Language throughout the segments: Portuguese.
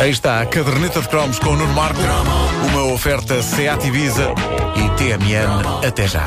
Aí está a caderneta de cromos com o Nuno Marco, uma oferta Seat Ibiza e TMN até já.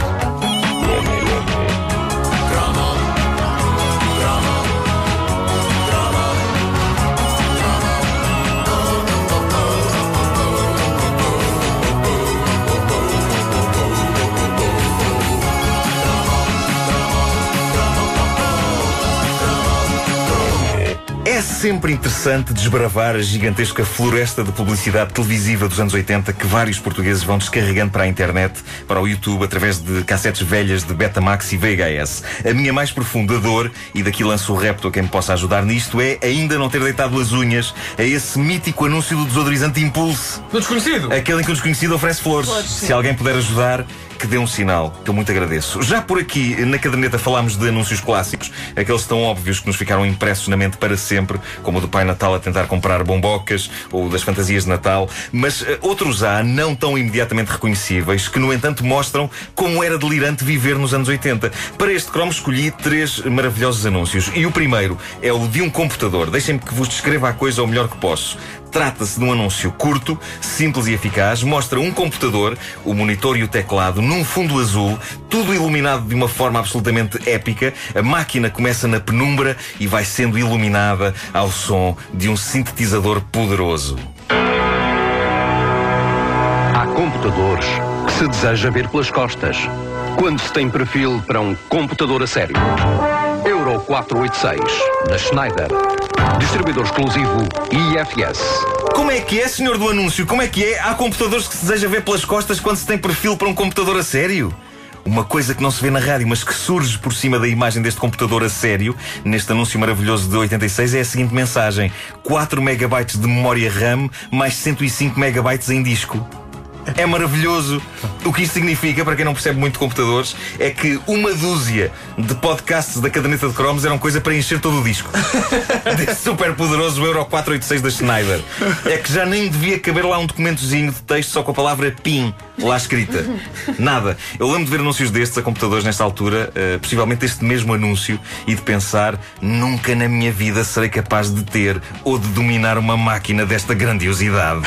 Sempre interessante desbravar a gigantesca floresta de publicidade televisiva dos anos 80 que vários portugueses vão descarregando para a internet, para o YouTube, através de cassetes velhas de Betamax e VHS. A minha mais profunda dor, e daqui lanço o repto a quem me possa ajudar nisto, é ainda não ter deitado as unhas a esse mítico anúncio do desodorizante Impulse. Do desconhecido? Aquele em que o desconhecido oferece flores. Se alguém puder ajudar, que dê um sinal, que eu muito agradeço. Já por aqui, na caderneta, falámos de anúncios clássicos, aqueles tão óbvios que nos ficaram impressos na mente para sempre, como o do Pai Natal a tentar comprar bombocas ou das fantasias de Natal, mas uh, outros há, não tão imediatamente reconhecíveis, que no entanto mostram como era delirante viver nos anos 80. Para este cromo escolhi três maravilhosos anúncios. E o primeiro é o de um computador. Deixem-me que vos descreva a coisa o melhor que posso. Trata-se de um anúncio curto, simples e eficaz. Mostra um computador, o monitor e o teclado, num fundo azul, tudo iluminado de uma forma absolutamente épica. A máquina começa na penumbra e vai sendo iluminada ao som de um sintetizador poderoso. Há computadores que se deseja ver pelas costas. Quando se tem perfil para um computador a sério. Euro 486, da Schneider. Distribuidor exclusivo IFS. Como é que é, senhor do anúncio? Como é que é? Há computadores que se deseja ver pelas costas quando se tem perfil para um computador a sério? Uma coisa que não se vê na rádio, mas que surge por cima da imagem deste computador a sério, neste anúncio maravilhoso de 86, é a seguinte mensagem: 4 megabytes de memória RAM mais 105 megabytes em disco. É maravilhoso. O que isto significa, para quem não percebe muito de computadores, é que uma dúzia de podcasts da caderneta de cromos eram coisa para encher todo o disco. Desse super poderoso Euro 486 da Schneider. É que já nem devia caber lá um documentozinho de texto só com a palavra PIN lá escrita. Nada. Eu lembro de ver anúncios destes a computadores nesta altura, uh, possivelmente este mesmo anúncio, e de pensar: nunca na minha vida serei capaz de ter ou de dominar uma máquina desta grandiosidade.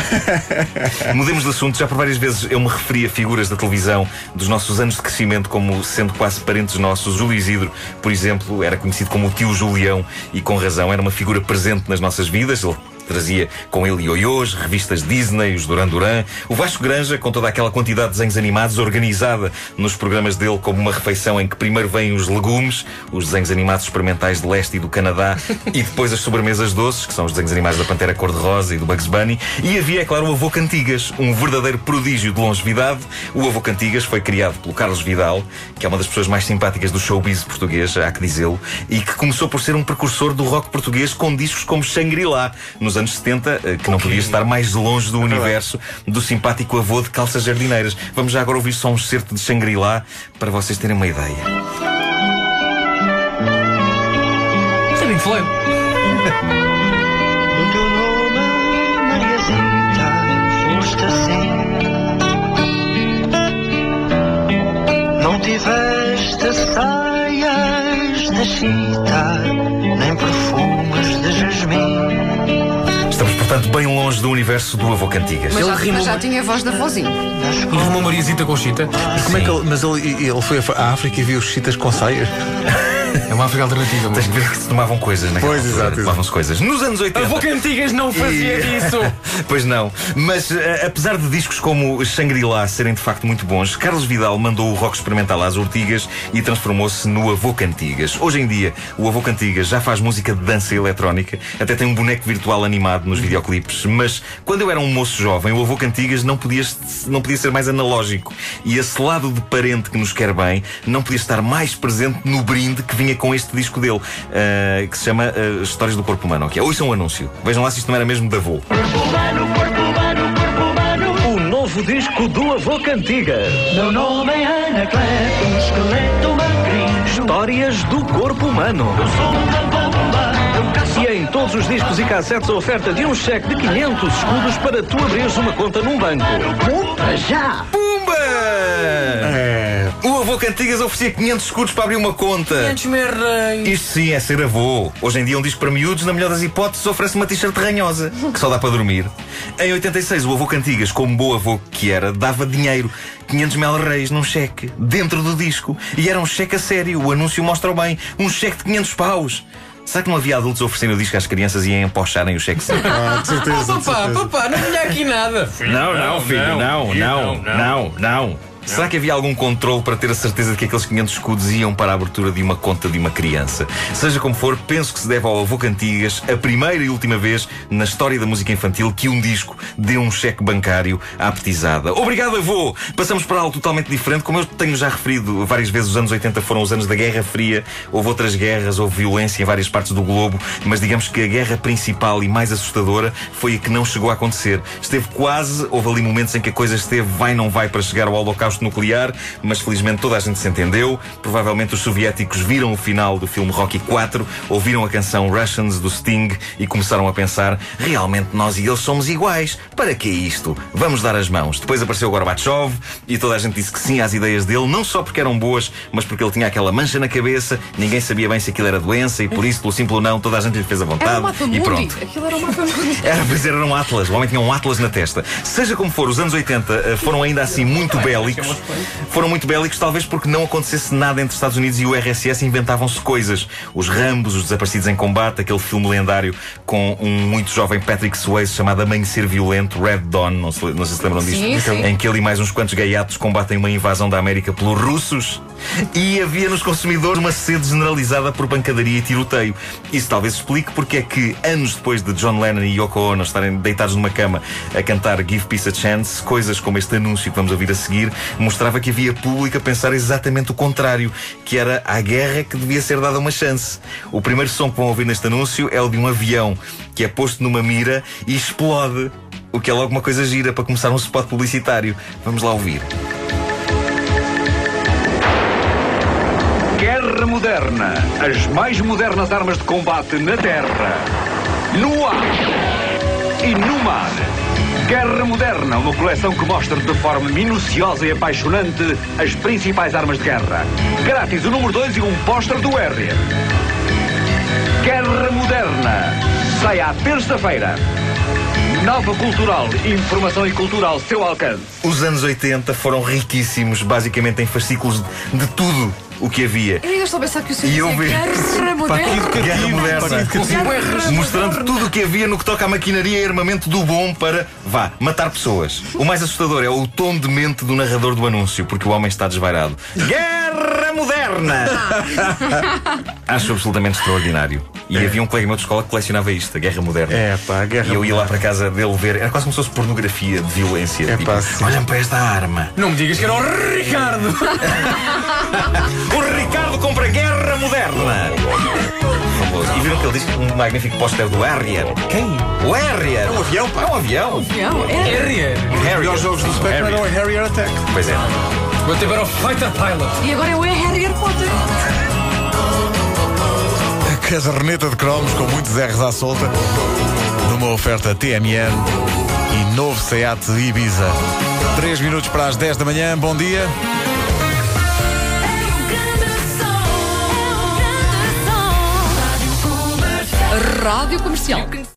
Mudemos de assunto, já por várias vezes eu me referi a figuras da televisão dos nossos anos de crescimento como sendo quase parentes nossos. Júlio Isidro, por exemplo, era conhecido como o tio Julião e com razão, era uma figura presente nas nossas vidas. Ele trazia com ele ioiôs, revistas Disney, os Duran Duran. O Vasco Granja, com toda aquela quantidade de desenhos animados, organizada nos programas dele como uma refeição em que primeiro vêm os legumes, os desenhos animados experimentais de leste e do Canadá, e depois as sobremesas doces, que são os desenhos animados da Pantera Cor-de-Rosa e do Bugs Bunny. E havia, é claro, o Avô Cantigas, um verdadeiro prodígio de longevidade. O Avô Cantigas foi criado pelo Carlos Vidal, que é uma das pessoas mais simpáticas do showbiz português, há que dizê-lo, e que começou por ser um precursor do rock português com discos como Shangri-La, nos anos 70, eh, que não podia estar mais longe do universo do simpático avô de calças jardineiras. Vamos já agora ouvir só um excerto de Shangri-La para vocês terem uma ideia. Isto é Pink Floyd. Foste assim. Não tiveste saias de chita, nem perfumes de jasmim. Portanto, bem longe do universo do avô Cantigas. Mas, Ele já, rimou mas já tinha a voz da vozinha. E uma Mariazita com chita. Como é que ele, mas ele, ele foi à África e viu os chitas com saias? É uma África alternativa, Tens mas. que ver que se tomavam coisas naquela Pois, exato. Tomavam-se coisas. Nos anos 80. Avô Cantigas não fazia E- disso! Pois não. Mas eh, apesar de discos como Shangri-La serem de facto muito bons, Carlos Vidal mandou o rock experimental às ortigas e transformou-se no Avô Cantigas. Hoje em dia, o Avô Cantigas já faz música de dança eletrónica, até tem um boneco virtual animado nos videoclipes. Mas quando eu era um moço jovem, o Avô Cantigas não podia, não podia ser mais analógico. E esse lado de parente que nos quer bem não podia estar mais presente no brinde que vinha com este disco dele, eh, que se chama eh, Histórias do Corpo Humano. ok? Ouçam um anúncio. Vejam lá se isto não era mesmo da avô. O novo disco do Avô Cantigas. Meu nome é Anacleto, um esqueleto magrinho. Histórias do corpo humano. Eu sou uma bomba, eu caço E em todos os discos e cassetes a oferta de um cheque de 500 escudos para tu abrires uma conta num banco. Compra já! Pumba! É. O avô Cantigas oferecia 500 escudos para abrir uma conta. 500 merreis. Isto sim é ser avô. Hoje em dia um disco para miúdos, na melhor das hipóteses, oferece uma t-shirt ranhosa, que só dá para dormir. Em 86, o avô Cantigas, como bom avô que era, dava dinheiro. 500 mel reis num cheque, dentro do disco. E era um cheque a sério, o anúncio mostra bem. Um cheque de 500 paus. Será que não havia adultos oferecendo o disco às crianças e a empocharem o cheque? Ah, de certeza. Oh, de papá, certeza. papá, não vinha aqui nada. Não, não, filho, não, não, não, não. Será que havia algum controle para ter a certeza de que aqueles 500 escudos iam para a abertura de uma conta de uma criança? Seja como for, penso que se deve ao avô Cantigas a primeira e última vez na história da música infantil que um disco deu um cheque bancário à petizada. Obrigado, avô! Passamos para algo totalmente diferente. Como eu tenho já referido várias vezes, os anos 80 foram os anos da Guerra Fria. Houve outras guerras, houve violência em várias partes do globo, mas digamos que a guerra principal e mais assustadora foi a que não chegou a acontecer. Esteve quase, houve ali momentos em que a coisa esteve vai não vai para chegar ao holocausto nuclear, mas felizmente toda a gente se entendeu. Provavelmente os soviéticos viram o final do filme Rocky 4, ouviram a canção Russians do Sting e começaram a pensar: realmente nós e eles somos iguais. Para que isto? Vamos dar as mãos. Depois apareceu Gorbachev e toda a gente disse que sim às ideias dele, não só porque eram boas, mas porque ele tinha aquela mancha na cabeça, ninguém sabia bem se aquilo era doença e por isso, pelo simples não, toda a gente lhe fez a Era vontade um mapa e pronto. Aquilo era um mapa. Era, pois era um Atlas. O homem tinha um Atlas na testa. Seja como for, os anos 80 eh, foram ainda assim muito bélicos. Foram muito bélicos, talvez porque não acontecesse nada entre Estados Unidos e o RSS inventavam-se coisas. Os Rambos, os Desaparecidos em Combate, aquele filme lendário com um muito jovem Patrick Swayze chamado Amanhecer Violento, Red Dawn, não, se, não sei se lembram disto. Sim, sim. Em que ele e mais uns quantos gaiatos combatem uma invasão da América pelos russos. E havia nos consumidores uma sede generalizada por pancadaria e tiroteio. Isso talvez explique porque é que, anos depois de John Lennon e Yoko Ono estarem deitados numa cama a cantar Give Peace a Chance, coisas como este anúncio que vamos ouvir a seguir, mostrava que havia público a pensar exatamente o contrário, que era à guerra que devia ser dada uma chance. O primeiro som que vão ouvir neste anúncio é o de um avião que é posto numa mira e explode. O que é logo uma coisa gira para começar um spot publicitário. Vamos lá ouvir. Guerra moderna. As mais modernas armas de combate na terra, no ar e no mar. Guerra Moderna, uma coleção que mostra de forma minuciosa e apaixonante as principais armas de guerra. Grátis o número 2 e um póster do Harrier. Guerra Moderna. Sai à terça-feira. Nova Cultural. Informação e cultura ao seu alcance. Os anos 80 foram riquíssimos, basicamente em fascículos de, de tudo o que havia. Eu ainda estou a pensar que o senhor E eu vi- guerra moderna. Guerra moderna. Guerra Mostrando tudo o que havia no que toca à maquinaria e armamento do bom para, vá, matar pessoas. O mais assustador é o tom de mente do narrador do anúncio, porque o homem está desvairado. Guerra moderna! Acho absolutamente extraordinário. E havia um colega meu de escola que colecionava isto, a Guerra Moderna. É, pá, a Guerra E eu ia lá para casa dele ver, era quase como se fosse pornografia de violência. É, tipo, pá, sim. olhem para esta arma. Não me digas que era o Ricardo. O Ricardo compra Guerra Moderna! Famoso. E viram que ele disse um magnífico póster do Harrier. Quem? O Harrier! É um avião, pá! É um avião! Avião, é. Harrier. Harrier. Melhores jogos do Harrier. eram o Harrier Attack. Pois é. Ter para o Fighter Pilot. E agora é o Harrier Potter. A caderneta de cromos com muitos R's à solta. Numa oferta TMN e novo Seat Ibiza. 3 minutos para as 10 da manhã. Bom dia. Rádio Comercial.